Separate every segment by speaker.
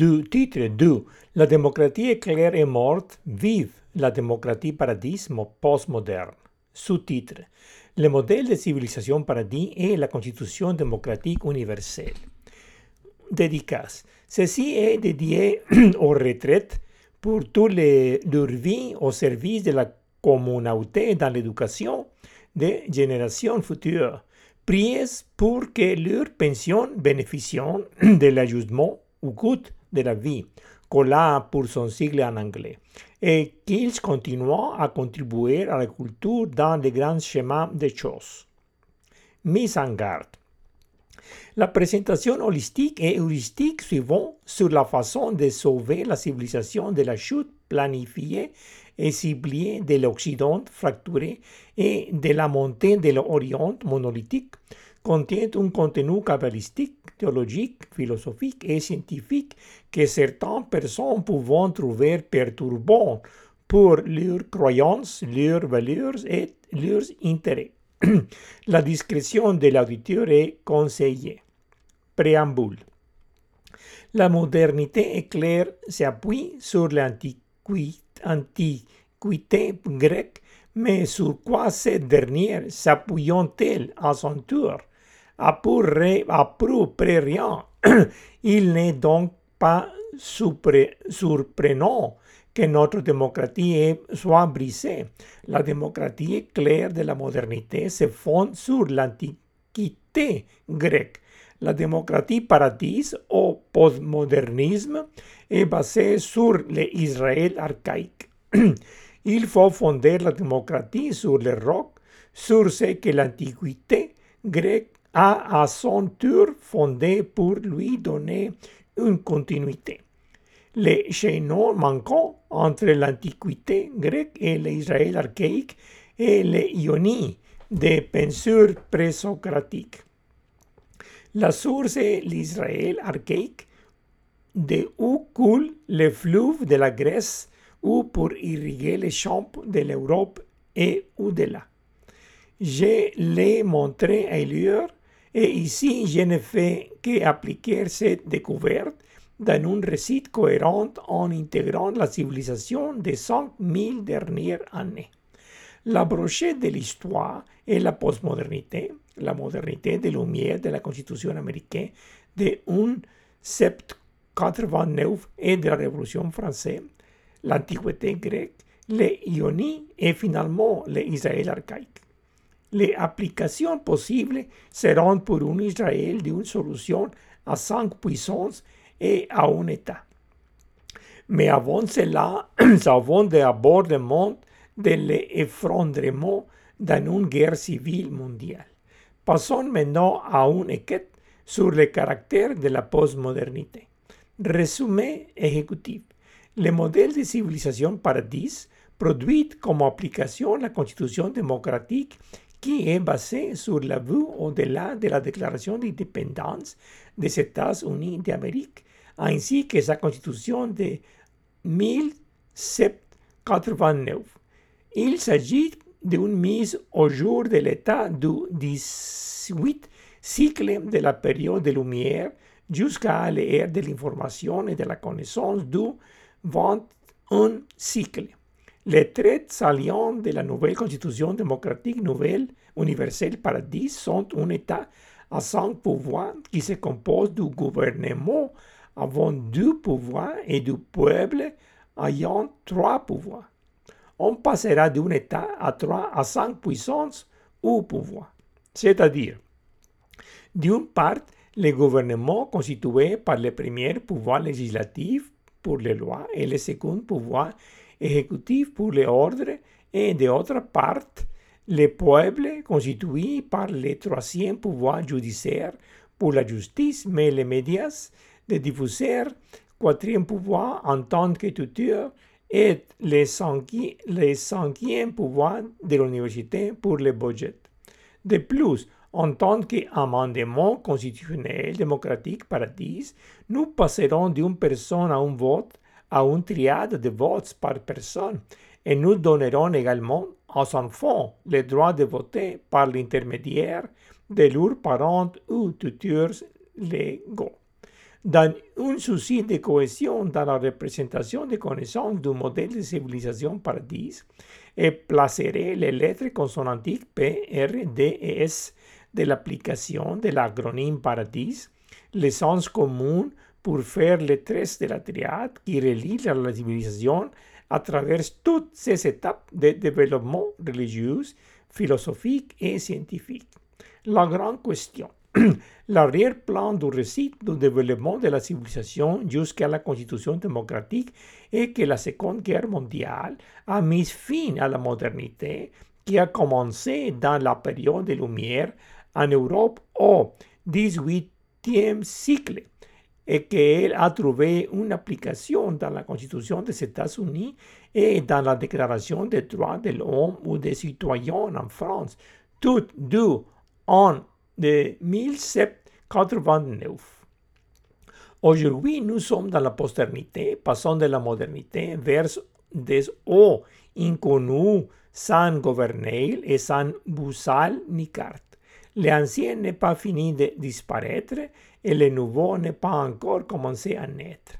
Speaker 1: du titre du La démocratie éclair est morte, vive la démocratie paradis postmoderne. Sous-titre Le modèle de civilisation paradis et la constitution démocratique universelle. Dédicace. Ceci est dédié aux retraites pour toute leur vie au service de la communauté dans l'éducation des générations futures. Priez pour que leur pension bénéficie de l'ajustement au coût de la vie, COLA pour son sigle en anglais, et qu'ils continuent à contribuer à la culture dans les grands schémas des choses. Mise en garde. La présentation holistique et heuristique suivant sur la façon de sauver la civilisation de la chute planifiée et ciblée de l'Occident fracturé et de la montée de l'Orient monolithique contient un contenu cabalistique, théologique, philosophique et scientifique que certaines personnes peuvent trouver perturbant pour leurs croyances, leurs valeurs et leurs intérêts. la discrétion de l'auditeur est conseillée. Préambule. La modernité éclair s'appuie sur l'antiquité grecque, mais sur quoi cette dernière s'appuyant-elle à son tour? Rien. Il n'est donc pas surprenant que notre démocratie soit brisée. La démocratie claire de la modernité se fonde sur l'antiquité grecque. La démocratie paradis au postmodernisme est basée sur l'Israël archaïque. Il faut fonder la démocratie sur le roc, sur ce que l'antiquité grecque a à son tour fondé pour lui donner une continuité. Les chaînons manquants entre l'Antiquité grecque et l'Israël archaïque et les ionies des penseurs présocratiques. La source est l'Israël archaïque, de où coule le fleuve de la Grèce ou pour irriguer les champs de l'Europe et au-delà. Je l'ai montré ailleurs et ici, je ne fais qu'appliquer cette découverte dans un récit cohérent en intégrant la civilisation des 5000 dernières années. La brochette de l'histoire est la postmodernité, la modernité de lumière de la Constitution américaine de 1789 et de la Révolution française, l'Antiquité grecque, les Ionies et finalement l'Israël archaïque. Les applications possibles seront pour un Israël d'une solution à cinq puissances et à un État. Mais avant cela, avons d'abord le monde de l'effondrement dans une guerre civile mondiale. Passons maintenant à une enquête sur le caractère de la postmodernité. Résumé exécutif. Le modèle de civilisation paradis produit comme application la constitution démocratique qui est basé sur la vue au-delà de la déclaration d'indépendance des États-Unis d'Amérique, ainsi que sa constitution de 1789. Il s'agit d'une mise au jour de l'état du 18 cycle de la période de lumière jusqu'à l'ère de l'information et de la connaissance du 21 cycle. Les traits salients de la nouvelle constitution démocratique nouvelle universelle paradis sont un État à cinq pouvoirs qui se compose du gouvernement avant deux pouvoirs et du peuple ayant trois pouvoirs. On passera d'un État à trois à cinq puissances ou pouvoirs. C'est-à-dire, d'une part, le gouvernement constitué par le premier pouvoir législatif pour les lois et le second pouvoir exécutif pour l'ordre et d'autre part, le peuple constitué par le troisième pouvoir judiciaire pour la justice, mais les médias, les diffuseurs, quatrième pouvoir en tant que tuteur et le cinquième pouvoir de l'université pour le budget. De plus, en tant qu'amendement constitutionnel démocratique paradis, nous passerons d'une personne à un vote à une triade de votes par personne et nous donnerons également aux enfants le droit de voter par l'intermédiaire de leurs parents ou tuteurs légaux. dans un souci de cohésion dans la représentation des connaissances du modèle de civilisation paradis, et placerait les lettres consonantiques P, R, D et S de l'application de l'acronyme paradis, l'essence commune pour faire les traits de la triade qui relie la civilisation à travers toutes ces étapes de développement religieux, philosophique et scientifique. La grande question L'arrière-plan du récit du développement de la civilisation jusqu'à la constitution démocratique est que la Seconde Guerre mondiale a mis fin à la modernité qui a commencé dans la période des Lumières en Europe au XVIIIe siècle et qu'elle a trouvé une application dans la Constitution des États-Unis et dans la Déclaration des droits de l'homme ou des citoyens en France, toutes deux en de 1789. Aujourd'hui, nous sommes dans la posternité, passant de la modernité vers des hauts inconnus sans gouverner et sans boussole ni carte. L'ancien n'est pas fini de disparaître et le nouveau n'est pas encore commencé à naître.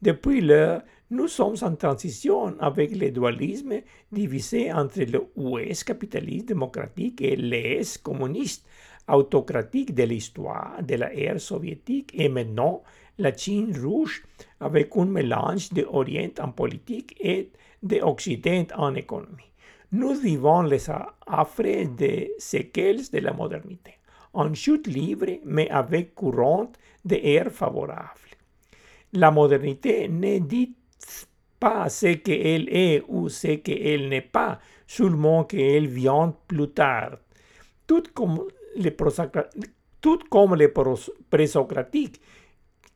Speaker 1: Depuis lors, nous sommes en transition avec le dualisme divisé entre l'Ouest capitaliste démocratique et l'Est communiste autocratique de l'histoire de la ère soviétique et maintenant la Chine rouge avec un mélange d'Orient en politique et d'Occident en économie. Nous vivons les affres des séquelles de la modernité, en chute libre mais avec courant d'air favorable. La modernité ne dit pas ce qu'elle est ou ce qu'elle n'est pas, seulement qu'elle vient plus tard. Tout comme les tout comme les présocratiques,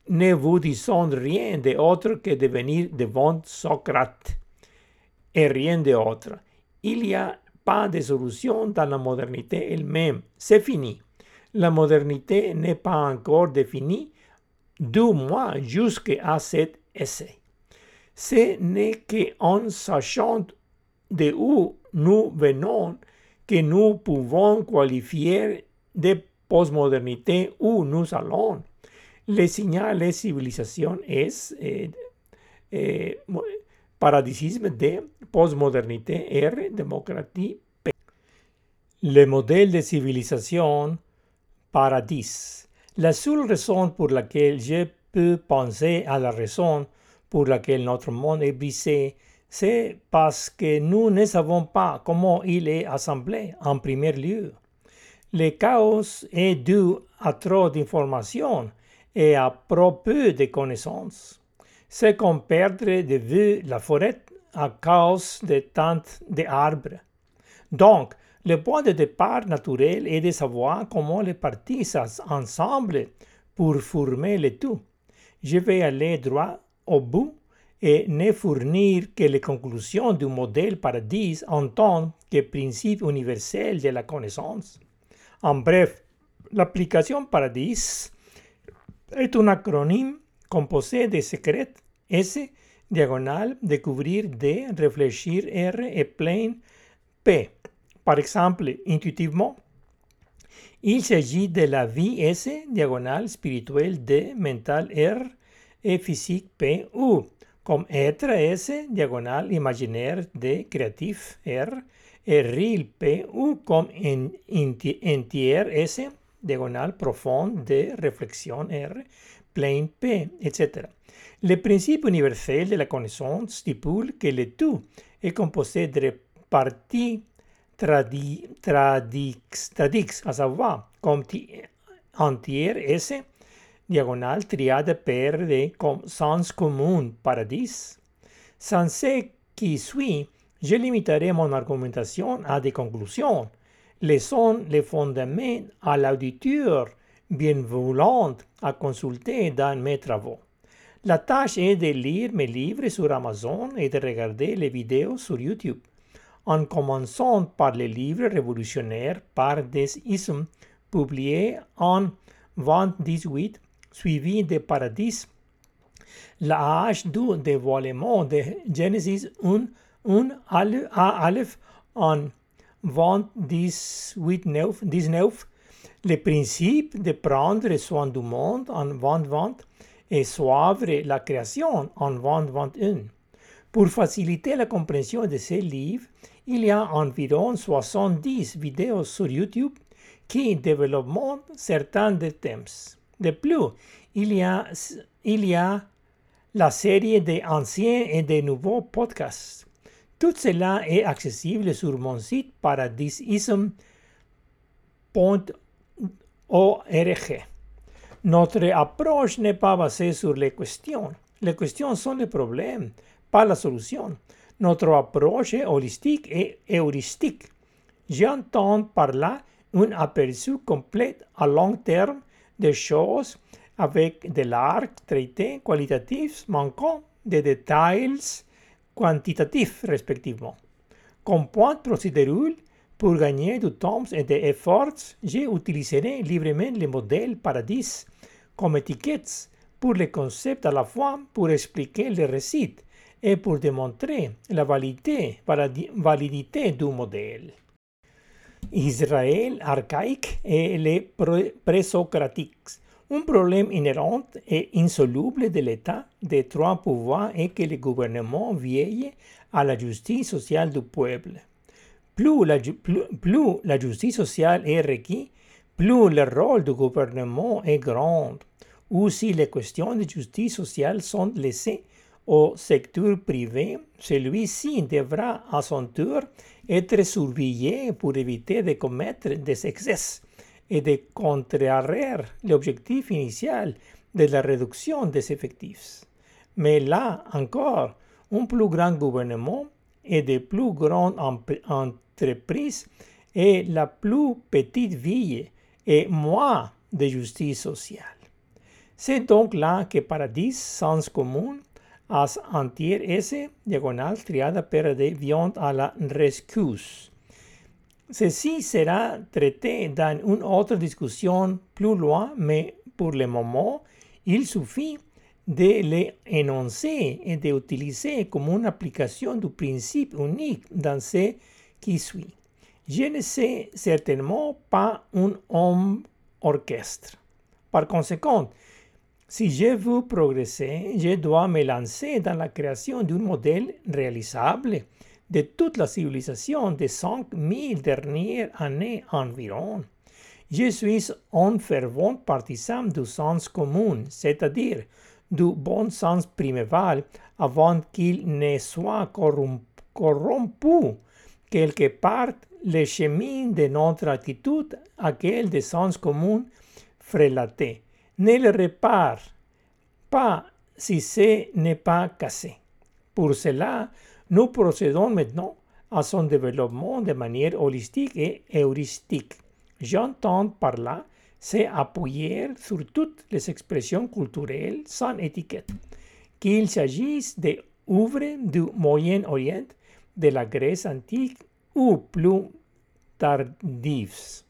Speaker 1: ne vous disons rien d'autre que de venir devant Socrate et rien d'autre. Il n'y a pas de solution dans la modernité elle-même. C'est fini. La modernité n'est pas encore définie, du moins jusqu'à cet essai. Ce n'est qu'en sachant de où nous venons que nous pouvons qualifier de postmodernité où nous allons. Le signal de civilisation est eh, eh, de postmodernité R démocratie P. Le modèle de civilisation paradis. La seule raison pour laquelle je peux penser à la raison pour laquelle notre monde est brisé, c'est parce que nous ne savons pas comment il est assemblé en premier lieu. Le chaos est dû à trop d'informations et à trop peu de connaissances. C'est comme perdre de vue la forêt à cause de tant d'arbres. Donc, le point de départ naturel est de savoir comment les parties ensemble pour former le tout. Je vais aller droit au bout et ne fournir que les conclusions du modèle paradis en tant que principe universel de la connaissance. En bref, l'application Paradis est un acronyme composé de secret S, diagonale, découvrir D, réfléchir R et plein P. Par exemple, intuitivement, il s'agit de la vie S, diagonale, spirituelle D, mental R et physique P, ou comme être S, diagonale, imaginaire D, créatif R, real P ou comme entier S, diagonale profonde de réflexion R, plane P, etc. Le principe universel de la connaissance stipule que le tout est composé de parties tradix, à savoir comme entier S, diagonale triade perde comme sens commun paradis. Sans ce qui suit, je limiterai mon argumentation à des conclusions, laissant les fondements à l'auditeur bienveillant à consulter dans mes travaux. La tâche est de lire mes livres sur Amazon et de regarder les vidéos sur YouTube, en commençant par les livres révolutionnaires par des ismes publiés en 2018, suivis de Paradis, hache du dévoilement de Genesis 1 un Aleph en 2019, le principe de prendre soin du monde en 2020 et suivre la création en 2021. Pour faciliter la compréhension de ces livres, il y a environ 70 vidéos sur YouTube qui développent certains des thèmes. De plus, il y a, la série des anciens et des nouveaux podcasts. Tout cela est accessible sur mon site paradisism.org. Notre approche n'est pas basée sur les questions. Les questions sont les problèmes, pas la solution. Notre approche holistique et heuristique. J'entends par là un aperçu complet à long terme des choses avec de l'arc traité qualitatifs manquant des détails quantitatifs respectivement. Comme point procédural, pour gagner du temps et des efforts, utilisé librement le modèle Paradis comme étiquettes pour les concepts à la fois pour expliquer le récit et pour démontrer la validité, du modèle. Israël archaïque et les présocratiques un problème inhérent et insoluble de l'État des trois pouvoirs est que le gouvernement vieille à la justice sociale du peuple. Plus la, plus, la justice sociale est requise, plus le rôle du gouvernement est grand. Ou si les questions de justice sociale sont laissées au secteur privé, celui-ci devra à son tour être surveillé pour éviter de commettre des excès et de contrarier l'objectif initial de la réduction des effectifs. Mais là encore, un plus grand gouvernement et de plus grandes entreprises et la plus petite ville et moins de justice sociale. C'est donc là que Paradis Sens commun as entier ese diagonal triada per de viande à la rescuse Ceci sera traité dans une autre discussion plus loin, mais pour le moment, il suffit de l'énoncer et d'utiliser comme une application du principe unique dans ce qui suit. Je ne sais certainement pas un homme orchestre. Par conséquent, si je veux progresser, je dois me lancer dans la création d'un modèle réalisable de toute la civilisation de 5000 dernières années environ. Je suis un fervent partisan du sens commun, c'est-à-dire du bon sens priméval avant qu'il ne soit corrompu quelque part le chemin de notre attitude, aquel de sens commun frélaté. Ne le répare pas si ce n'est pas cassé. Pour cela, nous procédons maintenant à son développement de manière holistique et heuristique. J'entends par là c'est appuyer sur toutes les expressions culturelles sans étiquette, qu'il s'agisse des du Moyen-Orient, de la Grèce antique ou plus tardives.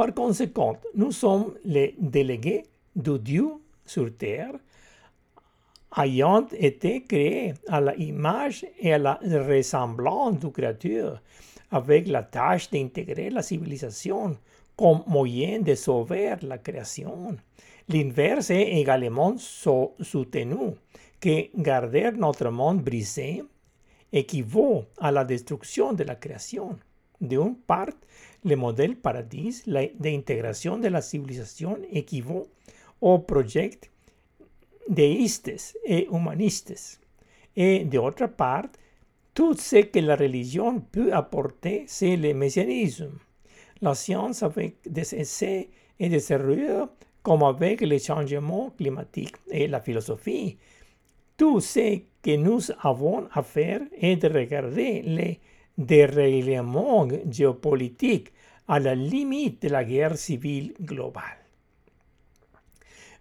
Speaker 1: Par conséquent, nous sommes les délégués de Dieu sur terre ayant été créé à l'image et à la ressemblance du Créateur, avec la tâche d'intégrer la civilisation comme moyen de sauver la création. L'inverse est également soutenu, que garder notre monde brisé équivaut à la destruction de la création. D'une part, le modèle paradis d'intégration de la civilisation équivaut au projet deístes et humanistes. Et d'autre part, tout ce que la religion peut apporter, c'est le messianisme. La science avec des essais et des erreurs, comme avec les changements climatiques et la philosophie. Tout ce que nous avons à faire est de regarder les dérèglements géopolitiques à la limite de la guerre civile globale.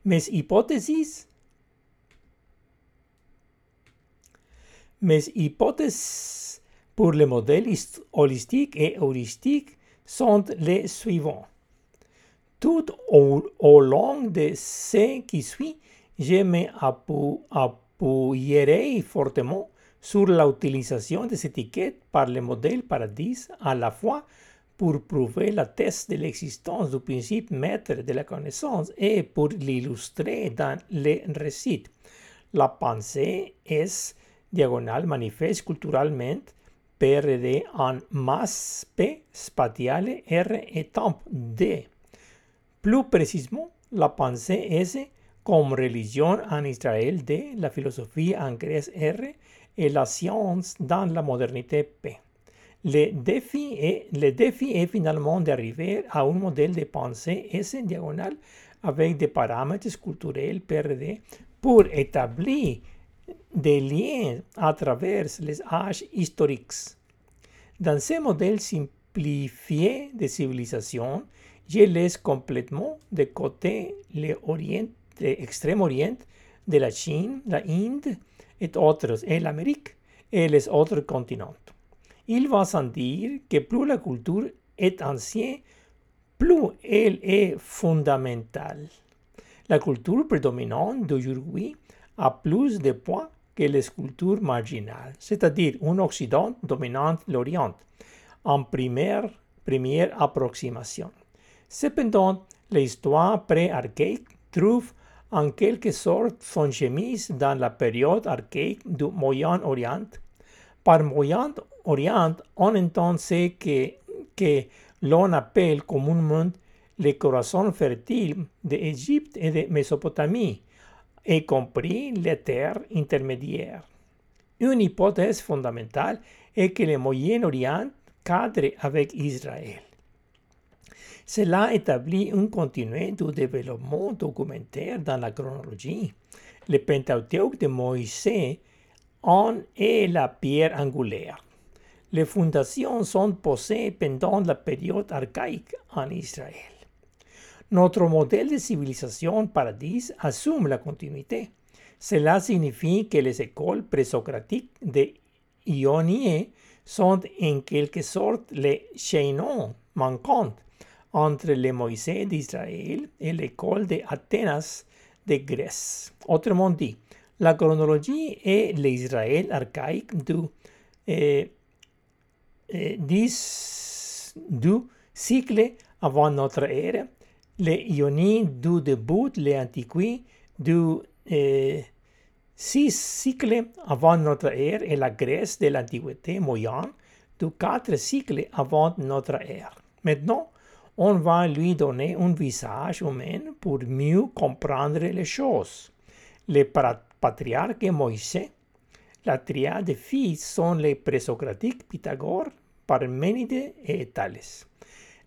Speaker 1: Mes hypothèses Mes hypothèses pour le modèle holistique et heuristique sont les suivants. Tout au, long de ce qui suit, je m'appuierai fortement sur l'utilisation des étiquettes par le modèle Paradis à la fois pour prouver la thèse de l'existence du principe maître de la connaissance et pour l'illustrer dans les récits. La pensée est diagonale manifeste culturellement PRD en masse P spatiale R et temps D. Plus précisément, la pensée est comme religion en Israël D, la philosophie en Grèce R et la science dans la modernité P. Le défi est, le défi est finalement d'arriver à un modèle de pensée S diagonale avec des paramètres culturels PRD pour établir des liens à travers les âges historiques. Dans ce modèle simplifié de civilisation, je laisse complètement de côté l'extrême orient de la Chine, la Inde et autres, et l'Amérique et les autres continents. Il va sans dire que plus la culture est ancienne, plus elle est fondamentale. La culture prédominante d'aujourd'hui a plus de poids que les cultures marginales, c'est-à-dire un Occident dominant l'Orient, en première, première approximation. Cependant, l'histoire pré-archaïque trouve en quelque sorte son chemise dans la période archaïque du Moyen-Orient. Par Moyen-Orient, on entend ce que, l'on appelle communément les corazones fertiles d'Égypte et de Mésopotamie, y compris les terres intermédiaires. Une hypothèse fondamentale est que le Moyen-Orient cadre avec Israël. Cela établit un continué du développement documentaire dans la chronologie. Le Pentateuque de Moïse en est la pierre angulaire. Les fondations sont posées pendant la période archaïque en Israël. Notre modèle de civilisation paradis assume la continuité. Cela signifie que les écoles présocratiques de Ionie sont en quelque sorte les chaînons manquants entre le Moïse d'Israël et l'école d'Athénas de Grèce. Autrement dit, la chronologie est l'Israël archaïque du, euh, euh, du cycle avant notre ère les Ionies du début les antiqués du eh, six siècles avant notre ère et la Grèce de l'Antiquité moyenne du quatre siècles avant notre ère. Maintenant, on va lui donner un visage humain pour mieux comprendre les choses. Les patriarches Moïse, la triade de fils sont les présocratiques Pythagore, Parménide et Thalès.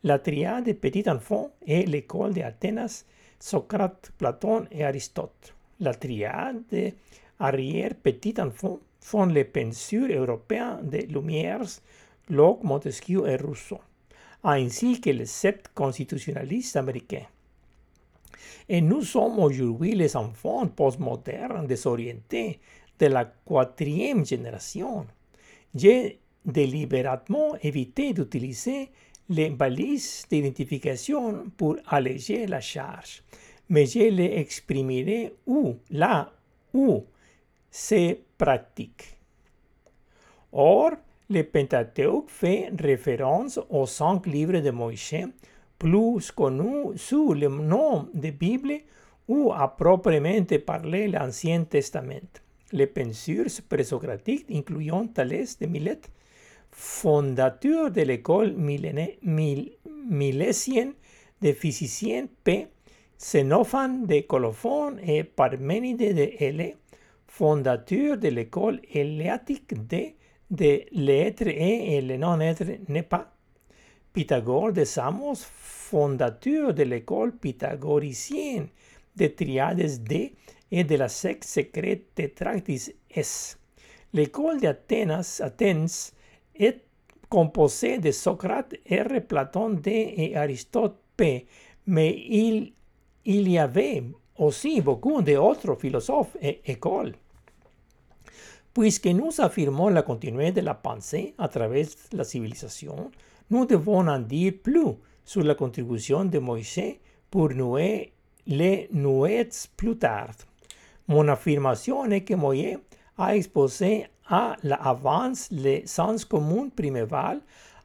Speaker 1: La triade de petit enfant est l'école d'Athénas, Socrate, Platon et Aristote. La triade de arrière petit enfant sont les penseurs européens de Lumière, Locke, Montesquieu et Rousseau, ainsi que les sept constitutionnalistes américains. Et nous sommes aujourd'hui les enfants postmodernes désorientés de la quatrième génération. J'ai délibérément évité d'utiliser les balises d'identification pour alléger la charge, mais je les exprimerai où, là où c'est pratique. Or, le Pentateuque fait référence aux cinq livres de Moïse, plus connus sous le nom de Bible ou à proprement parler l'Ancien Testament. Les penseurs présocratiques, incluant Thalès de Milet, fondateur de l'école milésienne de physiciens P. Xénophane de Colophon et Parménide de Hélé, fondateur de l'école éléatique D de l'être et le non-être n'est pas. Pythagore de Samos, fondateur de l'école pythagoricienne de Triades D et de la secte secrète Tetractis S. L'école d'Athènes Athènes est composé de Socrate, R, Platon, D et Aristote, P. Mais il, il y avait aussi beaucoup d'autres philosophes et écoles. Puisque nous affirmons la continuité de la pensée à travers la civilisation, nous devons en dire plus sur la contribution de Moïse pour nouer les nuets plus tard. Mon affirmation est que Moïse a exposé à l'avance le sens commun priméval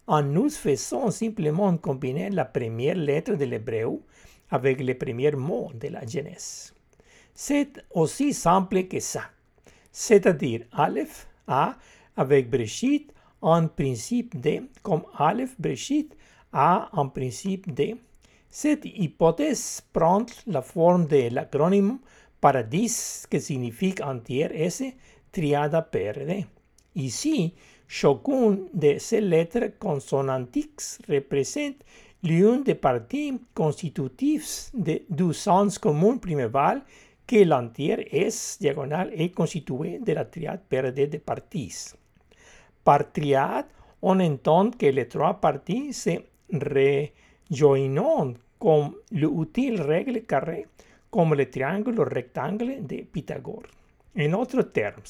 Speaker 1: en nous faisant simplement combiner la première lettre de l'hébreu avec les premiers mots de la Genèse. C'est aussi simple que ça, c'est-à-dire Aleph, A, avec Breshit en principe de, comme Aleph, Breshit, A en principe de. Cette hypothèse prend la forme de l'acronyme Paradis, qui signifie entière S, triada PRD. Ici, chacune de ces lettres consonantiques représente l'une des parties constitutives de, du sens commun priméval que l'entière S diagonale est constituée de la triade PRD de parties. Par triade, on entend que les trois parties se rejoignent comme l'utile règle carrée, comme le triangle rectangle de Pythagore. En autres termes,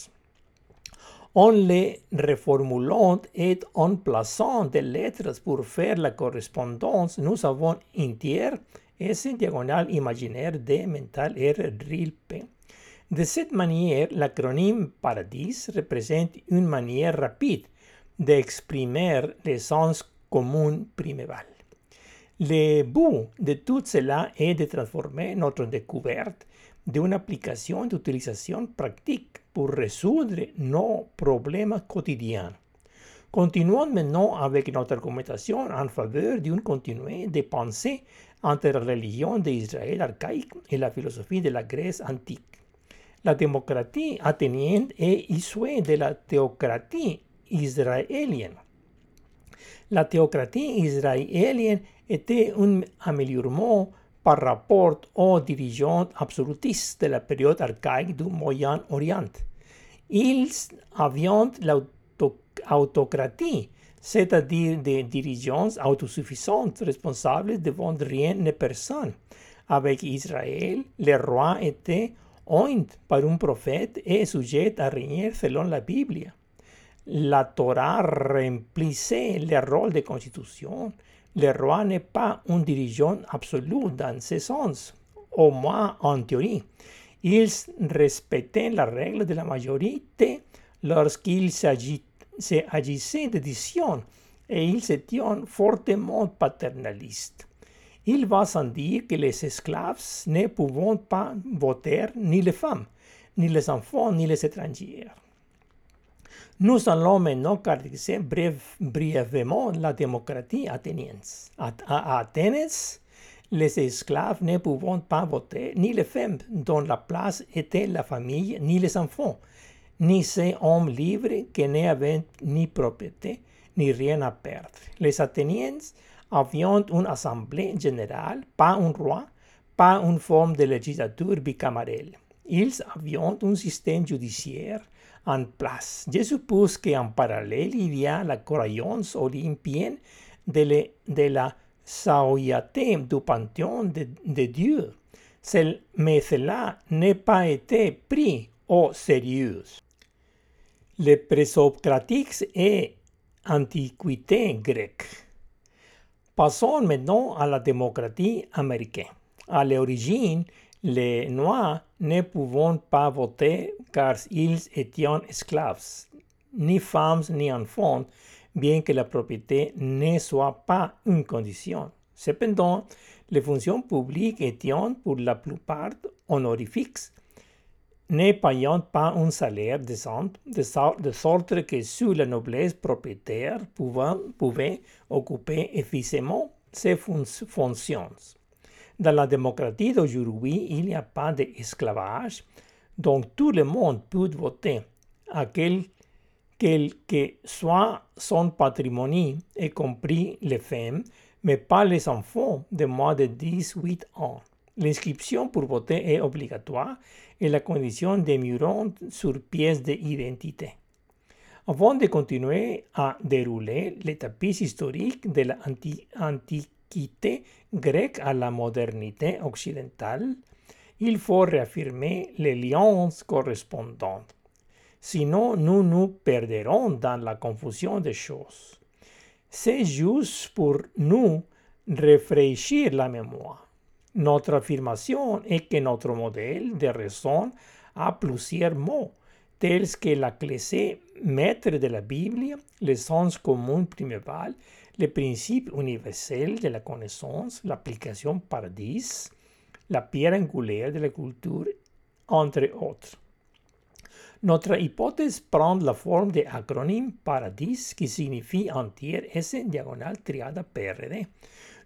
Speaker 1: en les reformulant et en plaçant des lettres pour faire la correspondance, nous avons un tiers S diagonale imaginaire D mental R P. De cette manière, l'acronyme Paradis représente une manière rapide d'exprimer le sens commun priméval. Le but de tout cela est de transformer notre découverte d'une application d'utilisation pratique pour résoudre nos problèmes quotidiens. Continuons maintenant avec notre argumentation en faveur d'un continué de pensée entre la religion d'Israël archaïque et la philosophie de la Grèce antique. La démocratie athénienne est issue de la théocratie israélienne. La théocratie israélienne était un améliorement par rapport aux dirigeants absolutistes de la période archaïque du Moyen-Orient. Ils avaient l'autocratie, c'est-à-dire des dirigeants autosuffisants responsables devant rien ni personne. Avec Israël, le roi était oint par un prophète et sujet à régner selon la Bible. La Torah remplissait le rôle de constitution. Le roi n'est pas un dirigeant absolu dans ce sens, au moins en théorie. Ils respectaient la règle de la majorité lorsqu'il s'agissait d'édition et ils étaient fortement paternalistes. Il va sans dire que les esclaves ne pouvaient pas voter ni les femmes, ni les enfants, ni les étrangers. Nous allons maintenant caractériser brièvement la démocratie athénienne. À Athènes, les esclaves ne pouvaient pas voter, ni les femmes dont la place était la famille, ni les enfants, ni ces hommes libres qui n'avaient ni propriété, ni rien à perdre. Les Athéniens avaient une assemblée générale, pas un roi, pas une forme de législature bicamarelle. Ils avaient un système judiciaire en place. Je suppose qu'en parallèle, il y la croyance olympienne de, la saouillate du panthéon de, de Dieu. Mais cela n'a pas été pris au sérieux. Les présocratiques et antiquité grecque. Passons maintenant à la démocratie américaine. À l'origine, les Noirs ne pouvaient pas voter car ils étaient esclaves, ni femmes ni enfants, bien que la propriété ne soit pas une condition. Cependant, les fonctions publiques étaient pour la plupart honorifiques, ne payant pas un salaire décent, de, sorte que sous la noblesse propriétaire pouvait, occuper efficacement ces fonctions. Dans la démocratie d'aujourd'hui, il n'y a pas d'esclavage, donc tout le monde peut voter à quel, quel que soit son patrimoine, y compris les femmes, mais pas les enfants de moins de 18 ans. L'inscription pour voter est obligatoire et la condition demeurant sur pièce d'identité. Avant de continuer à dérouler le tapis historique de l'antiquité grecque à la modernité occidentale, il faut réaffirmer les liens correspondants. Sinon, nous nous perdrons dans la confusion des choses. C'est juste pour nous réfléchir la mémoire. Notre affirmation est que notre modèle de raison a plusieurs mots, tels que la clé maître de la Bible, le sens commun priméval, le principe universel de la connaissance, l'application paradis, la pierre angulaire de la culture, entre autres. Notre hypothèse prend la forme de acronyme paradis qui signifie entière S diagonale triade PRD.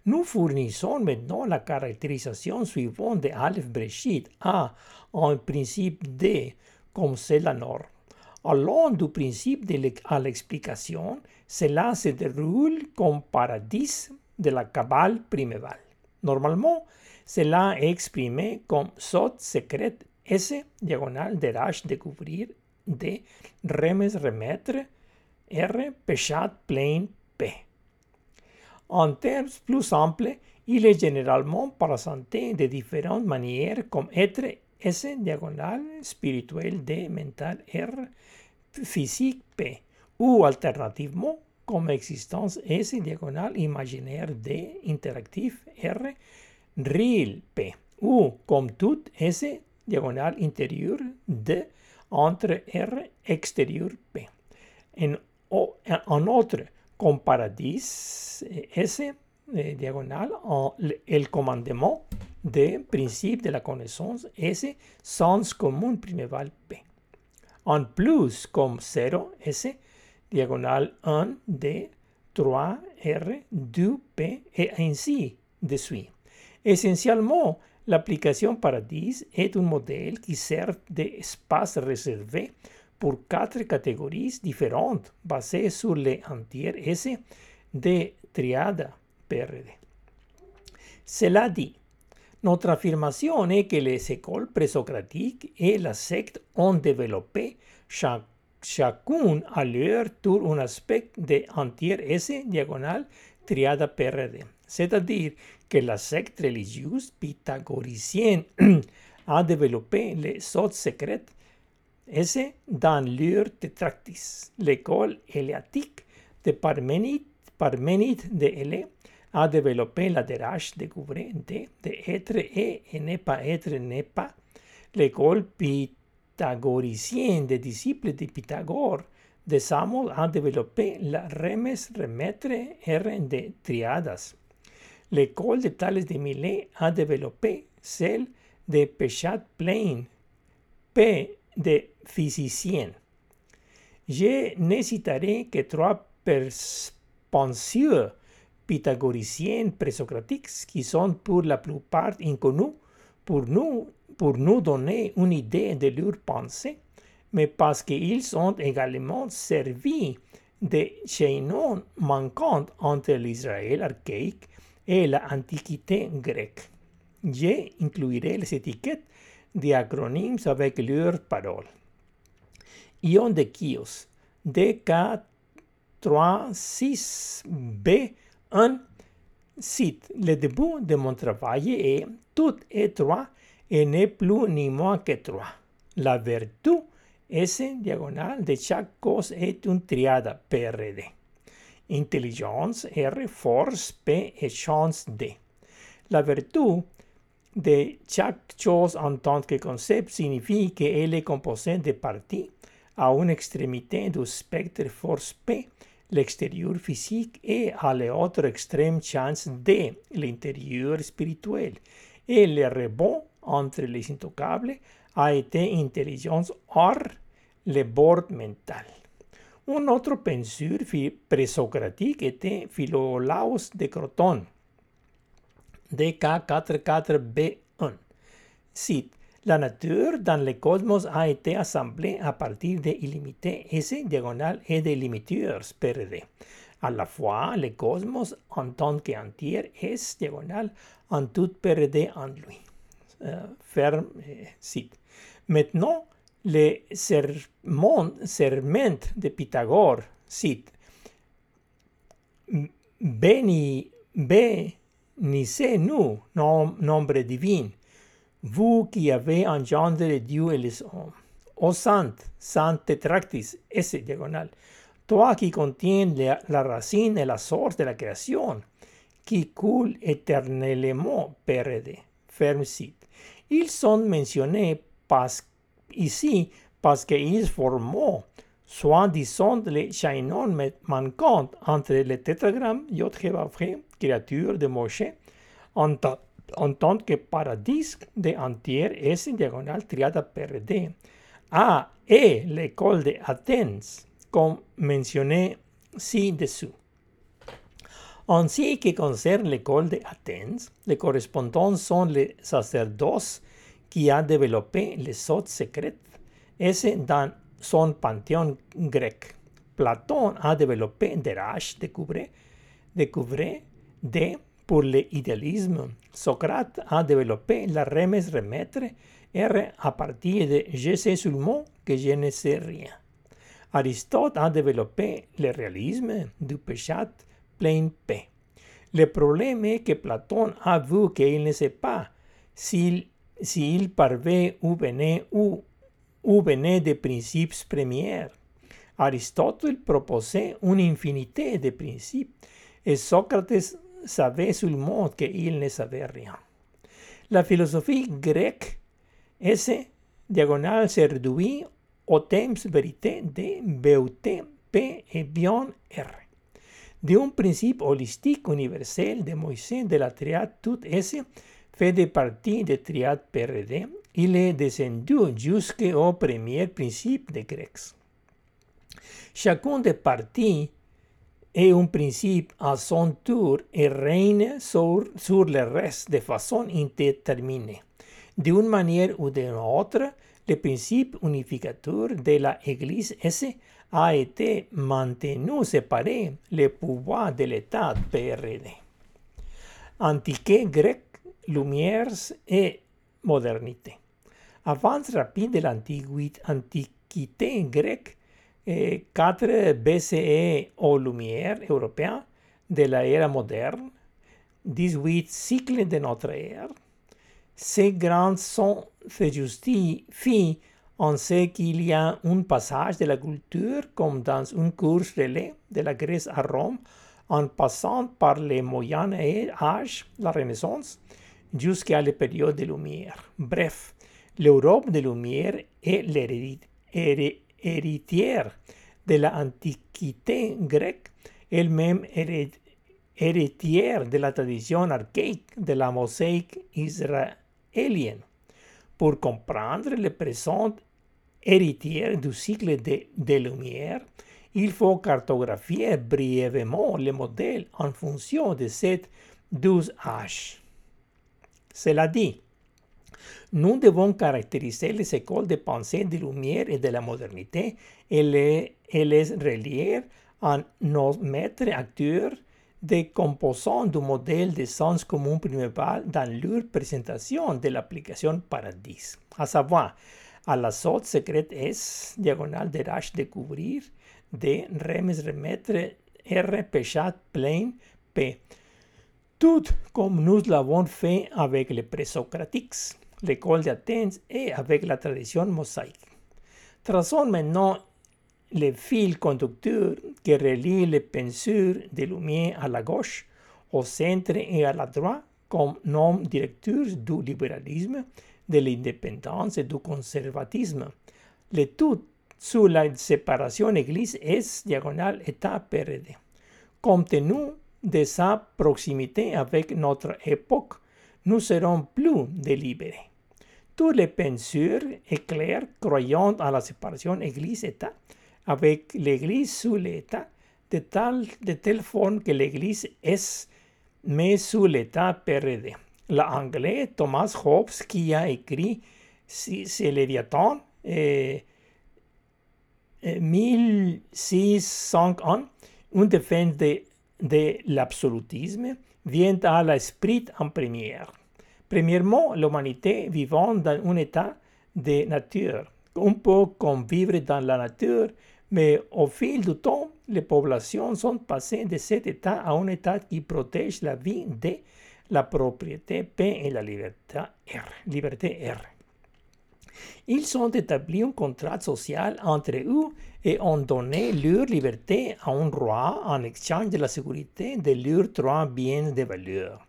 Speaker 1: Nous fournissons la caractérisation suivante de Aleph Breshit A en principe D comme c'est la norme. Allant du principe de à l'explication, cela se déroule comme paradis de la cabale primévale. Normalement, cela est exprimé comme sot secret S diagonale de H découvrir de remes remettre R péchat plein. En termes plus simples, il est généralement présenté de différentes manières comme être S diagonale spirituel D mental R physique P ou alternativement comme existence S diagonale imaginaire D interactif R real P ou comme tout S diagonale intérieur D entre R extérieur P. En, en autre, comme paradis S eh, diagonale en el commandement des principes de la connaissance S sens commun priméval P. En plus, comme 0 S diagonale 1 D 3 R 2 P et ainsi de suite. Essentiellement, l'application Paradis est un modèle qui sert d'espace réservé pour quatre catégories différentes basées sur les entières S de triade PRD. Cela dit, notre affirmation est que les écoles présocratiques et la secte ont développé chacune à leur un aspect de entière S diagonale triade PRD. C'est-à-dire que la secte religieuse pythagoricienne a développé les sortes secrètes S dans leur Tetractis. L'école éléatique de Parménide, Parménide de Hélé a développé la DRH découvert de, de être et, et ne pas être n'est pas. L'école pythagoricienne de Pythagore de Samuel a développé la remes remettre R de triadas. L'école de Tales de Milet a développé celle de Péchat Plain, P de physicien. Je ne citerai que trois penseurs pythagoriciens présocratiques qui sont pour la plupart inconnus pour nous, pour nous donner une idée de leur pensée, mais parce qu'ils ont également servi de chaînon manquant entre l'Israël archaïque et l'Antiquité grecque. Je inclurai les étiquettes des acronymes avec leurs paroles. Ion de Chios, DK36B1 cite Le début de mon travail est tout étroit et n'est plus ni moins que trois. La vertu S diagonale de chaque cause est une triade PRD. Intelligence R, force P et chance D. La vertu de chaque chose en tant que concept signifie qu'elle est composée de parties à une extrémité du spectre force P, l'extérieur physique, et à l'autre extrême chance D, l'intérieur spirituel. Et le rebond entre les intocables a été intelligence R, le bord mental. Un autre penseur présocratique était Philolaos de Croton, DK44B1. Cite La nature dans le cosmos a été assemblée à partir de illimités S diagonale et de limiteurs PRD. À la fois, le cosmos en tant qu'entière S diagonale en tout PRD en lui. Euh, ferme euh, cite. Maintenant, le sermon, serment de Pythagore cite Beni, bénissez-nous, nom, nombre divin, vous qui avez engendré Dieu et les hommes. Ô sainte, sainte Tetractis, S diagonale, toi qui contiens la, racine et la source de la création, qui coule éternellement, PRD, ferme site. Ils sont mentionnés ici parce qu'ils forment soit disons le chaînon manquant entre le tétragramme Yod créature de Moshe, en, en tant que paradis de entière S diagonale triada PRD, A et l'école d'Athènes, comme mentionné ci-dessous. En ce qui concerne l'école d'Athènes, les correspondants sont les sacerdoces qui a développé les sortes secrètes, et dans son panthéon grec. Platon a développé Derash, découvert, découvert D pour l'idéalisme. Socrate a développé la remes remettre R à partir de je sais seulement que je ne sais rien. Aristote a développé le réalisme du péchat plein P. Le problème est que Platon a vu qu'il ne sait pas s'il s'il parvait ou venait ou, ou venait des principes premiers. Aristote proposait une infinité de principes et Socrate savait seulement qu'il ne savait rien. La philosophie grecque S diagonale se réduit au thème vérité de beauté P et bien R. De un principe holistique universel de Moïse de la triade toute S fait de partie de triade PRD, il est descendu jusqu'au premier principe des Grecs. Chacun des parties est un principe à son tour et règne sur, sur le reste de façon indéterminée. D'une manière ou d'une autre, le principe unificateur de l'Église S a été maintenu séparé le pouvoir de l'État PRD. Antiqué grec, Lumières et modernité. Avance rapide de l'antiquité grecque, 4 BCE au Lumière européen de la ère moderne, 18 cycles de notre ère, ces grands sons se justifient en ce qu'il y a un passage de la culture comme dans un cours relais de la Grèce à Rome, en passant par les Moyen Âge, la Renaissance, jusqu'à la période de Lumière. Bref, l'Europe de Lumière est l'héritière de l'Antiquité grecque, elle-même héritière de la tradition archaïque de la mosaïque israélienne. Pour comprendre le présent héritier du cycle de, de Lumière, il faut cartographier brièvement le modèle en fonction de cette 12H. Cela dit, nous devons caractériser les écoles de pensée de lumière et de la modernité. Et les, et à nos maîtres acteurs des composants du modèle de sens commun principal dans leur présentation de l'application Paradis, à savoir à la sorte secrète S, diagonale de H découvrir, de remes remettre R péchat plein P. Tout comme nous l'avons fait avec les présocratiques, l'école d'Athènes et avec la tradition mosaïque. Traçons maintenant le fil conducteur qui relie les pensures de lumière à la gauche, au centre et à la droite comme nom directeur du libéralisme, de l'indépendance et du conservatisme. Le tout sous la séparation Église-Est diagonale État-PRD. Compte tenu de sa proximité avec notre époque, nous serons plus délibérés. Toutes les pensures éclairent croyant à la séparation Église-État avec l'Église sous l'État, de, de telle forme que l'Église est mais sous l'État PRD. L'anglais Thomas Hobbes, qui a écrit C'est Léviathan, et, 1601, une défense de, de l'absolutisme, vient à l'esprit en première. Premièrement, l'humanité vivant dans un état de nature. On peut convivre dans la nature mais au fil du temps, les populations sont passées de cet état à un état qui protège la vie la propriété P et la liberté R. Liberté R. Ils ont établi un contrat social entre eux et ont donné leur liberté à un roi en échange de la sécurité de leurs trois biens de valeur.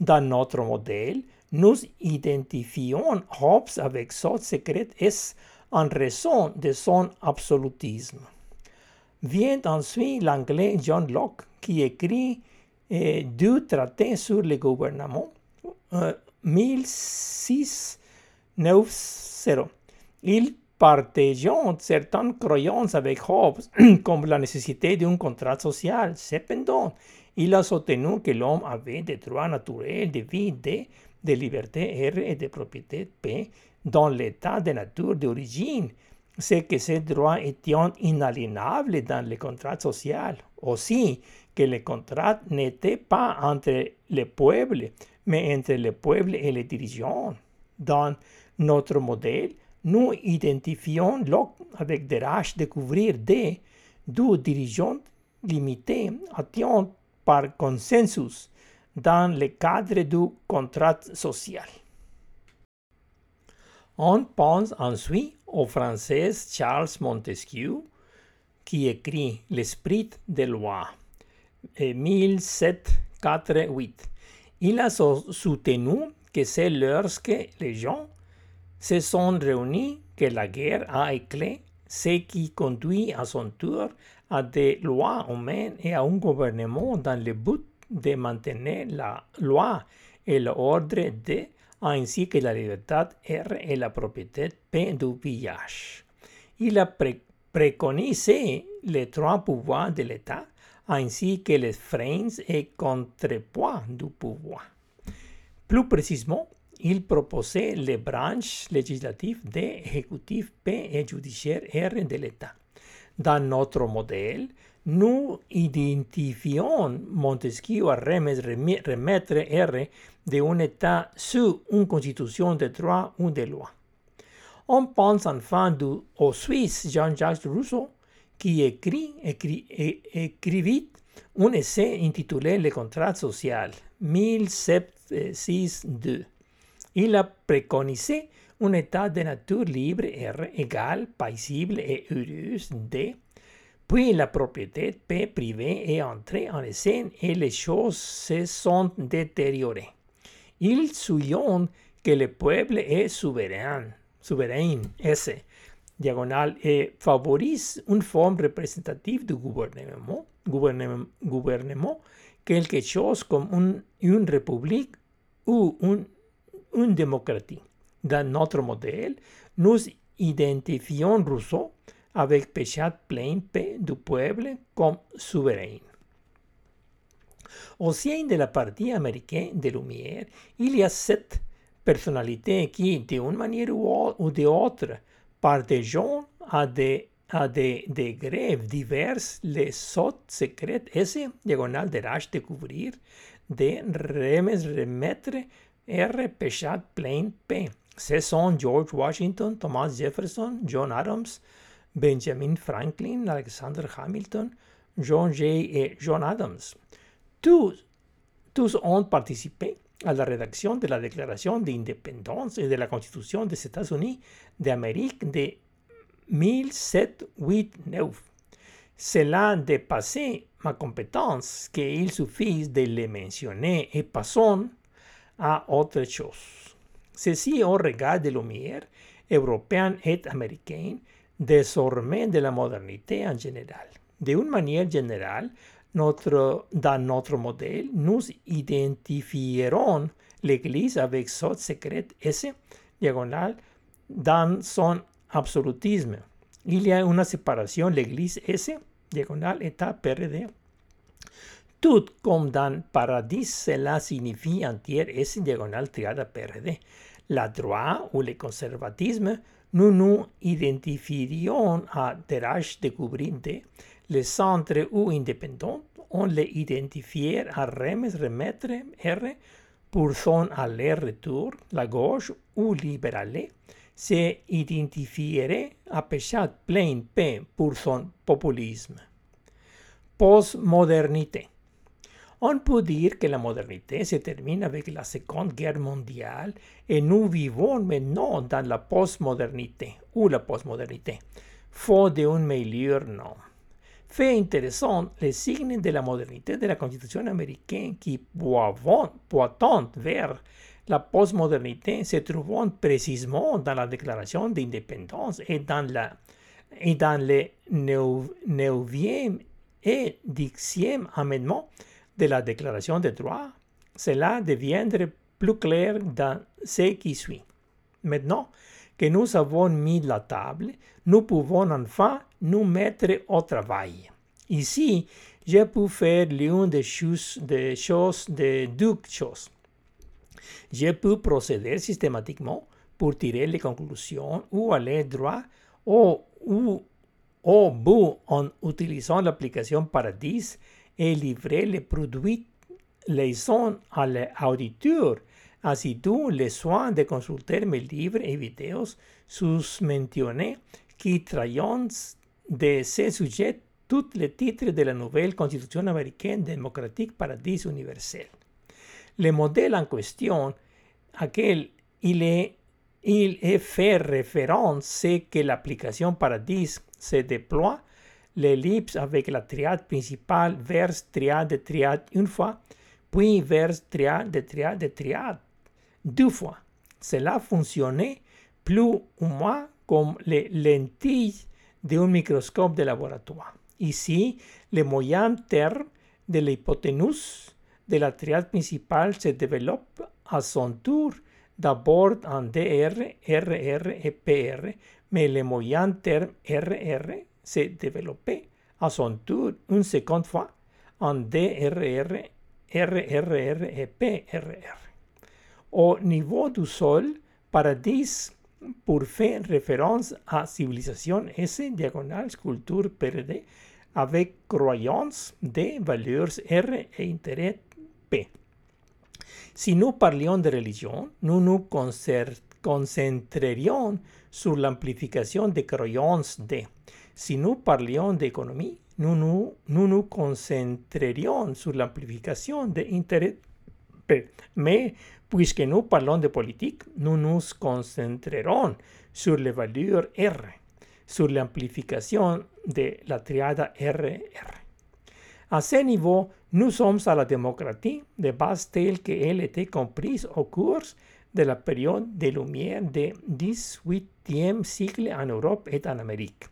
Speaker 1: Dans notre modèle, nous identifions Hobbes avec son secret S en raison de son absolutisme. Vient ensuite l'anglais John Locke qui écrit eh, deux traités sur le gouvernement, euh, 1690. Il partageant certaines croyances avec Hobbes, comme la nécessité d'un contrat social. Cependant, il a soutenu que l'homme avait des droits naturels de vie, de, liberté R et de propriété P dans l'état de nature d'origine, c'est que ces droits étaient inaliénables dans le contrat social. Aussi, que le contrat n'était pas entre le peuple, mais entre le peuple et les dirigeants. Dans notre modèle, nous identifions Locke avec des rage de couvrir des deux dirigeants limités atteints par consensus dans le cadre du contrat social. On pense ensuite au français Charles Montesquieu qui écrit L'esprit des lois, 1748. Il a soutenu que c'est lorsque les gens se sont réunis que la guerre a éclaté, ce qui conduit à son tour à des lois humaines et à un gouvernement dans le but de maintenir la loi et l'ordre de ainsi que la liberté R et la propriété P du village. Il a préconisé les trois pouvoirs de l'État ainsi que les freins et contrepoids du pouvoir. Plus précisément, il proposait les branches législatives D, exécutif P et judiciaire R de l'État. Dans notre modèle, nous identifions Montesquieu à remettre R d'un État sous une constitution de droit ou de loi. On pense enfin au Suisse Jean-Jacques Rousseau, qui écrit, écrivit un essai intitulé Le contrat social, 1762. Il a préconisé un état de nature libre, R égale, paisible et heureuse D. Puis la propriété P privée est entrée en scène et les choses se sont détériorées. Il souligne que le peuple est souverain, souverain, S, diagonale, et favorise une forme représentative du gouvernement, gouvernement, gouvernement quelque chose comme une, une république ou une, une démocratie. Dans notre modèle, nous identifions Rousseau avec Péchat plein P du peuple comme souverain. Au sein de la partie américaine de Lumière, il y a sept personnalités qui, d'une manière ou d'autre, partagent à des, à des degrés divers les sautes secrètes S, diagonale de rage découvrir, de remettre, R, péchat plein P. Ce sont George Washington, Thomas Jefferson, John Adams, Benjamin Franklin, Alexander Hamilton, John Jay et John Adams. Tous, tous ont participé à la rédaction de la Déclaration d'indépendance et de la Constitution des États-Unis d'Amérique de 1789. Cela dépassait ma compétence qu'il suffise de les mentionner et passons à autre chose. Ceci au regard de lumière européenne et américaine, désormais de la modernité en général. D'une manière générale, notre, dans notre modèle, nous identifierons l'Église avec son secret S, diagonale, dans son absolutisme. Il y a une séparation, l'Église S, diagonale, État PRD. Tout comme dans Paradis, cela signifie entière S diagonale triade PRD. La droite ou le conservatisme, nous nous identifierions à Terage de Coubrinte, le centre ou indépendant, on les identifier à remes remettre R pour son aller-retour, la gauche ou libérale, se identifierait à Péchat plein P pour son populisme. Postmodernité. On peut dire que la modernité se termine avec la Seconde Guerre mondiale et nous vivons maintenant dans la postmodernité ou la postmodernité. Faut d'un meilleur nom. Fait intéressant les signes de la modernité de la Constitution américaine qui pointent vers la postmodernité se trouvent précisément dans la Déclaration d'indépendance et dans la et dans le 9e et 10e amendement de la Déclaration des droits, cela deviendrait plus clair dans ce qui suit. Maintenant que nous avons mis la table, nous pouvons enfin nous mettre au travail. Ici, je peux faire l'une des choses, des choses de deux choses. Je peux procéder systématiquement pour tirer les conclusions ou aller droit au, ou, au bout en utilisant l'application Paradis et livrer les produits leçons à l'auditeur Ainsi-tout, le soin de consulter mes livres et vidéos sous-mentionnés qui traitent de ce sujet tous les titres de la nouvelle Constitution américaine démocratique paradis universel. Le modèle en question, auquel il est, il est fait référence, c'est que l'application Paradis se déploie l'ellipse avec la triade principale vers triade de triade une fois, puis vers triade de triade de triade deux fois. Cela fonctionnait plus ou moins comme les lentilles d'un microscope de laboratoire. Ici, le moyen terme de l'hypoténuse de la triade principale se développe à son tour d'abord en DR, RR et PR, mais le moyen terme RR se développait à son tour une seconde fois en DRR, RRR et PRR. Au niveau du sol, Paradis pour faire référence à civilisation S diagonale culture PRD avec croyance de valeurs R et intérêt P. Si nous parlions de religion, nous nous concentrerions sur l'amplification des croyances D. Si nous parlions d'économie, nous nous, nous concentrerions sur l'amplification de intérêt P. Mais Puisque nous parlons de politique, nous nous concentrerons sur les valeurs R, sur l'amplification de la triade RR. À ce niveau, nous sommes à la démocratie de base telle qu'elle était comprise au cours de la période des Lumières du XVIIIe siècle en Europe et en Amérique.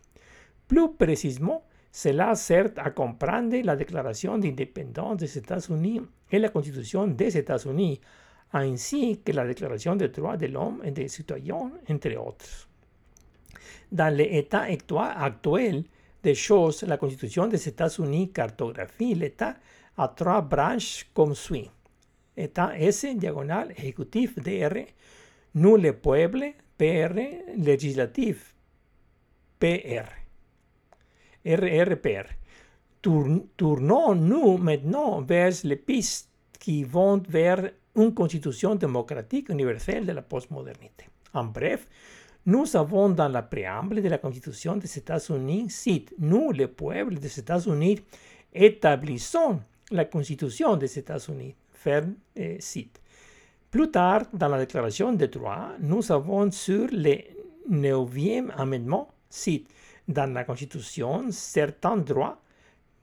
Speaker 1: Plus précisément, cela sert à comprendre la déclaration d'indépendance des États-Unis et la Constitution des États-Unis ainsi que la Déclaration des droits de l'homme et des citoyens, entre autres. Dans l'état actuel des choses, la Constitution des États-Unis cartographie l'État à trois branches comme suit. État S, diagonale, exécutif, DR, nous le peuple, PR, législatif, PR. RRPR. Tournons-nous maintenant vers les pistes qui vont vers une constitution démocratique universelle de la postmodernité. En bref, nous avons dans la préambule de la Constitution des États-Unis, cite, nous, le peuple des États-Unis, établissons la Constitution des États-Unis, ferme et cite. Plus tard, dans la Déclaration des droits, nous avons sur le neuvième amendement, cite, dans la Constitution, certains droits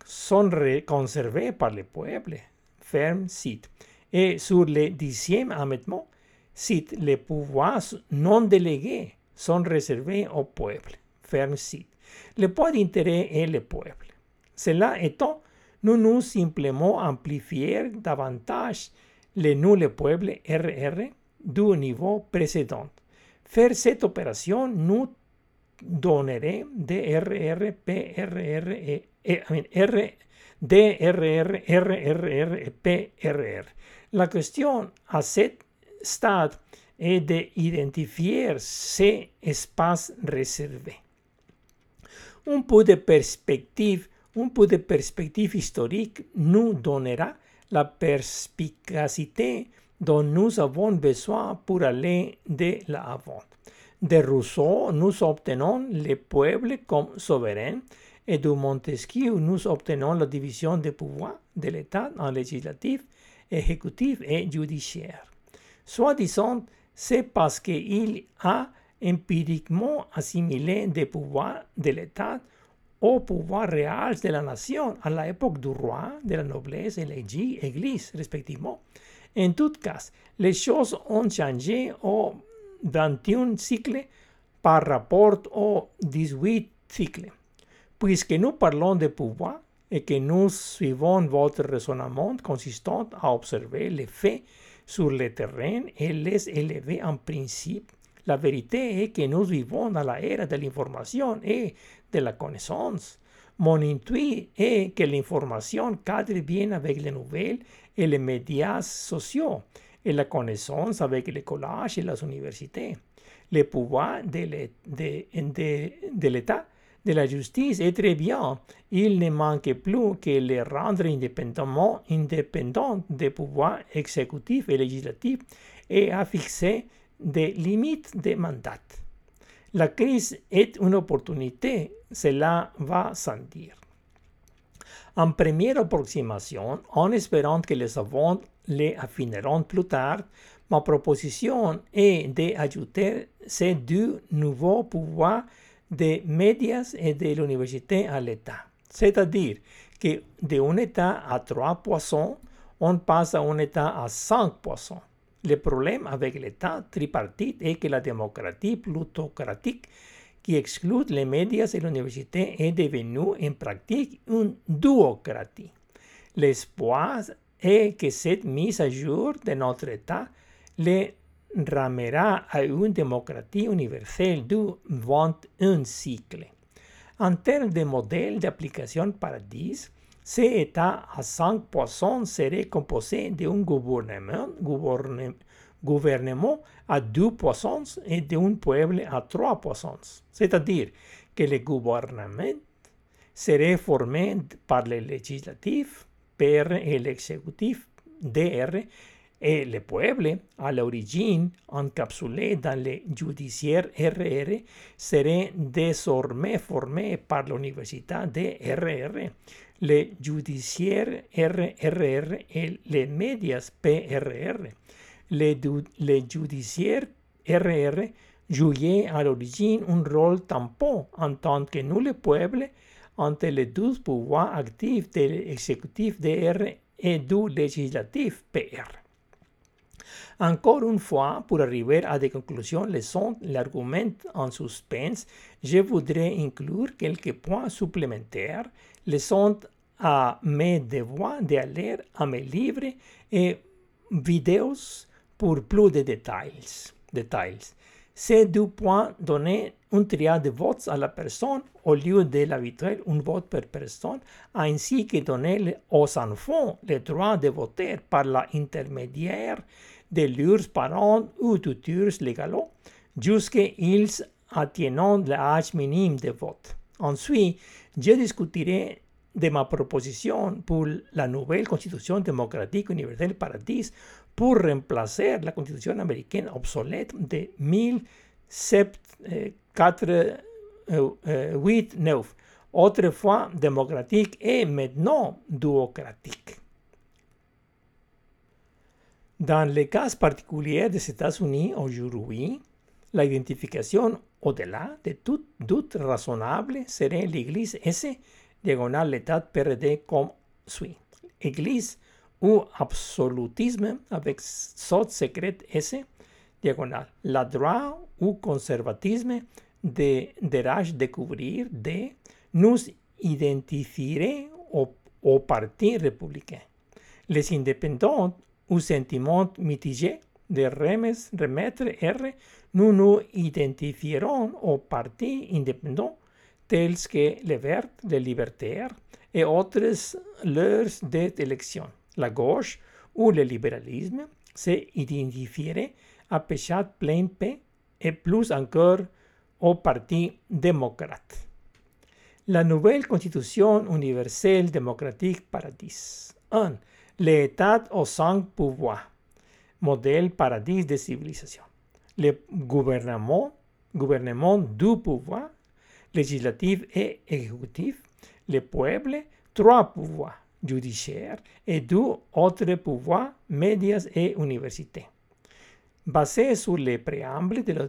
Speaker 1: sont conservés par le peuple, ferme cite. Et sur le dixième amendement, cite les pouvoirs non délégués sont réservés au peuple. Ferme cite. Le point d'intérêt est le peuple. Cela étant, nous nous simplement amplifier davantage le nous le peuple RR du niveau précédent. Faire cette opération nous donnerait DRR, PRR et, et R, DRR, RRR et PRR. La question à ce stade est d'identifier ces espaces réservés. Un peu de perspective, un peu de perspective historique nous donnera la perspicacité dont nous avons besoin pour aller de l'avant. De Rousseau, nous obtenons le peuple comme souverain et de Montesquieu, nous obtenons la division des pouvoirs de l'État en législatif exécutif et judiciaire. Soit disant, c'est parce qu'il a empiriquement assimilé des pouvoirs de l'État au pouvoir réel de la nation à l'époque du roi, de la noblesse et l'Église, respectivement. En tout cas, les choses ont changé au XXIe siècle par rapport au XVIIIe cycle. Puisque nous parlons de pouvoir et que nous suivons votre raisonnement consistant à observer les faits sur le terrain et les élever en principe, la vérité est que nous vivons dans la ère de l'information et de la connaissance. Mon intuit est que l'information cadre bien avec les nouvelles et les médias sociaux et la connaissance avec le collège et les universités. Le pouvoir de l'État, de la justice est très bien. Il ne manque plus que le rendre indépendamment indépendant des pouvoirs exécutifs et législatifs et à fixer des limites de mandat. La crise est une opportunité, cela va sans dire. En première approximation, en espérant que les savants les affineront plus tard, ma proposition est d'ajouter ces deux nouveaux pouvoirs des médias et de l'université à l'État. C'est-à-dire que d'un État à trois poissons, on passe à un État à cinq poissons. Le problème avec l'État tripartite est que la démocratie plutocratique qui exclut les médias et l'université est devenue en pratique une duocratie. L'espoir est que cette mise à jour de notre État le ramera à une démocratie universelle du 21 siècle. En termes de modèle d'application paradis, cet État à cinq poissons serait composé d'un gouvernement, gouvernement à deux poissons et d'un peuple à trois poissons. C'est-à-dire que le gouvernement serait formé par le législatif, PR et l'exécutif, DR, et le peuple, à l'origine encapsulé dans le judiciaire RR, serait désormais formé par l'université de RR, le judiciaire RRR et les médias PRR. Le, le judiciaire RR jouait à l'origine un rôle tampon en tant que nous, le peuple, entre les deux pouvoirs actifs de l'exécutif DR et du législatif PR. Encore une fois, pour arriver à des conclusions laissant l'argument en suspense, je voudrais inclure quelques points supplémentaires laissant à mes devoirs d'aller à mes livres et vidéos pour plus de détails. détails. Ces deux points donnaient un triade de votes à la personne au lieu de l'habituel, un vote par personne, ainsi que donner aux enfants le droit de voter par l'intermédiaire de leurs parents ou tuteurs légaux jusqu'ils atteignent l'âge minime de vote. Ensuite, je discuterai de ma proposition pour la nouvelle Constitution démocratique universelle par por reemplacer la Constitución americana obsoleta de 1789. Eh, eh, Otra fue democrática e y maintenant duocratique. Dans le cas particulier des États-Unis aujourd'hui, la identificación au-delà de tout doute raisonnable serait l'Église S, diagonale l'État PRD comme suit. Ou absolutisme avec saute secrète S, diagonale. La droit ou conservatisme de, de découvrir de nous identifierait au, au parti républicain. Les indépendants ou sentiment mitigé de remes, remettre R, nous nous identifierons aux partis indépendants tels que les Verts, les Libertaires et autres leurs d'élection. La gauche ou le libéralisme se identifierait à Péchat plein P et plus encore au Parti démocrate. La nouvelle Constitution universelle démocratique paradis. 1 l'état aux cinq pouvoirs, modèle paradis de civilisation. Le gouvernement, gouvernement du pouvoir, législatif et exécutif, le peuple, trois pouvoirs, judiciaires et deux autres pouvoirs, médias et universités. Basé sur le préambule de la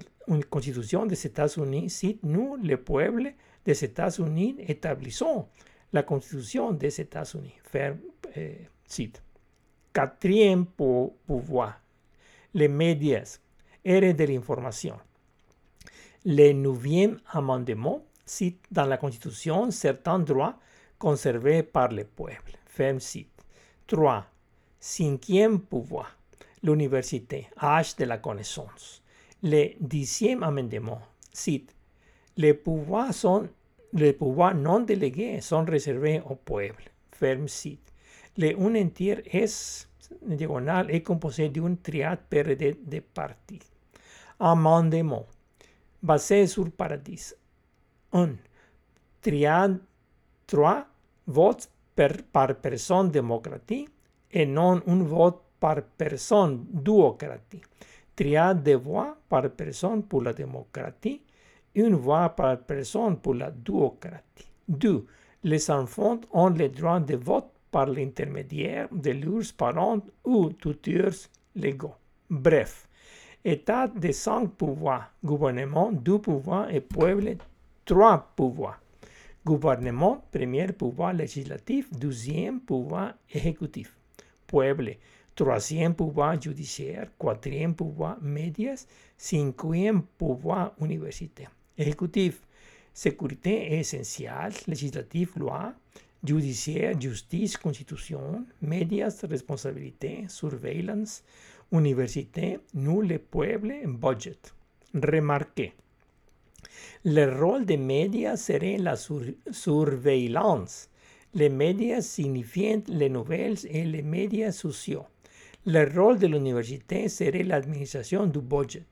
Speaker 1: Constitution des États-Unis, nous, le peuple des États-Unis, établissons la Constitution des États-Unis. Euh, Cite. Quatrième pouvoir, les médias, ère de l'information. Le neuvième amendement cite dans la Constitution certains droits conservés par le peuple. Ferme cite. 3. Cinquième pouvoir. L'université, âge de la connaissance. Le dixième amendement cite les pouvoirs, sont, les pouvoirs non délégués sont réservés au peuple. Ferme cite. Le un entier est diagonale est composé d'une triade PRD de parties. Amendement basé sur Paradis. 1. Triade 3 votes per, par personne démocratique et non un vote par personne duocratie. Triade de voix par personne pour la démocratie, une voix par personne pour la duocratie. 2. Les enfants ont le droit de vote par l'intermédiaire de leurs parents ou tuteurs légaux. Bref, État de cinq pouvoirs, gouvernement, deux pouvoirs et peuple, trois pouvoirs. Gouvernement, premier pouvoir législatif, deuxième pouvoir exécutif. Peuple, troisième pouvoir judiciaire, quatrième pouvoir médias, cinquième pouvoir universitaire. Exécutif, sécurité essentielle, législatif, loi, judiciaire, justice, constitution, médias, responsabilité, surveillance, université, le peuple, budget. Remarquez. Le rôle des médias serait la sur surveillance. Les médias signifient les nouvelles et les médias sociaux. Le rôle de l'université serait l'administration du budget.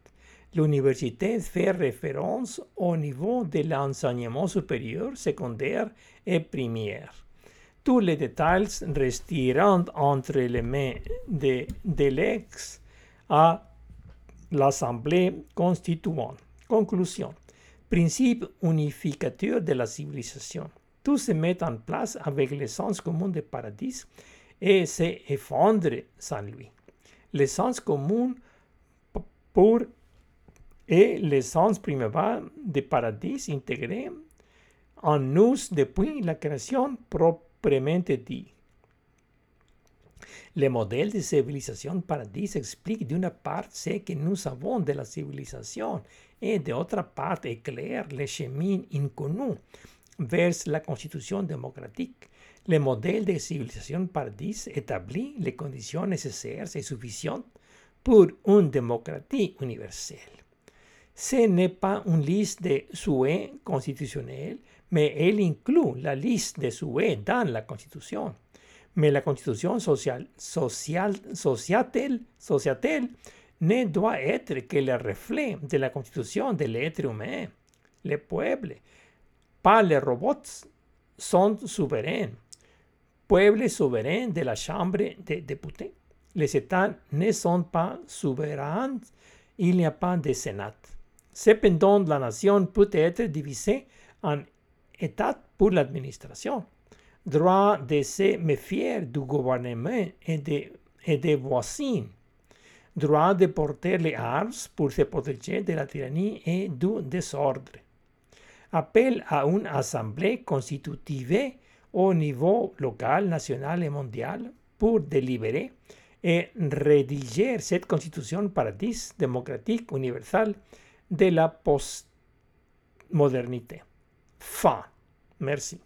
Speaker 1: L'université fait référence au niveau de l'enseignement supérieur, secondaire et primaire. Tous les détails resteront entre les mains de, de l'ex à l'Assemblée constituante. Conclusion. Principe unificateur de la civilisation. Tout se met en place avec l'essence commune du paradis et s'effondre sans lui. L'essence commune pour et l'essence primordiale du paradis intégré en nous depuis la création proprement dit. Le modèle de civilisation paradis explique d'une part ce que nous avons de la civilisation et d'autre part éclaire le chemin inconnu vers la constitution démocratique. Le modèle de civilisation paradis établit les conditions nécessaires et suffisantes pour une démocratie universelle. Ce n'est pas une liste de souhaits constitutionnels, mais elle inclut la liste de souhaits dans la Constitution. La Constitution sociale, social, sociatelle, sociatelle ne doit être que le reflet de la Constitution de l'être humain. Les peuples, pas les robots, sont souverains. Peuple souverain de la Chambre des députés. Les États ne sont pas souverains, il n'y a pas de Sénat. Cependant, la nation peut être divisée en États pour l'administration. Droit de se méfier du gouvernement et des, voisins. Droit de porter les armes pour se protéger de la tyrannie et du désordre. Appel à une assemblée constitutive au niveau local, national et mondial pour délibérer et rédiger cette constitution paradis démocratique universelle de la postmodernité. Fin. Merci.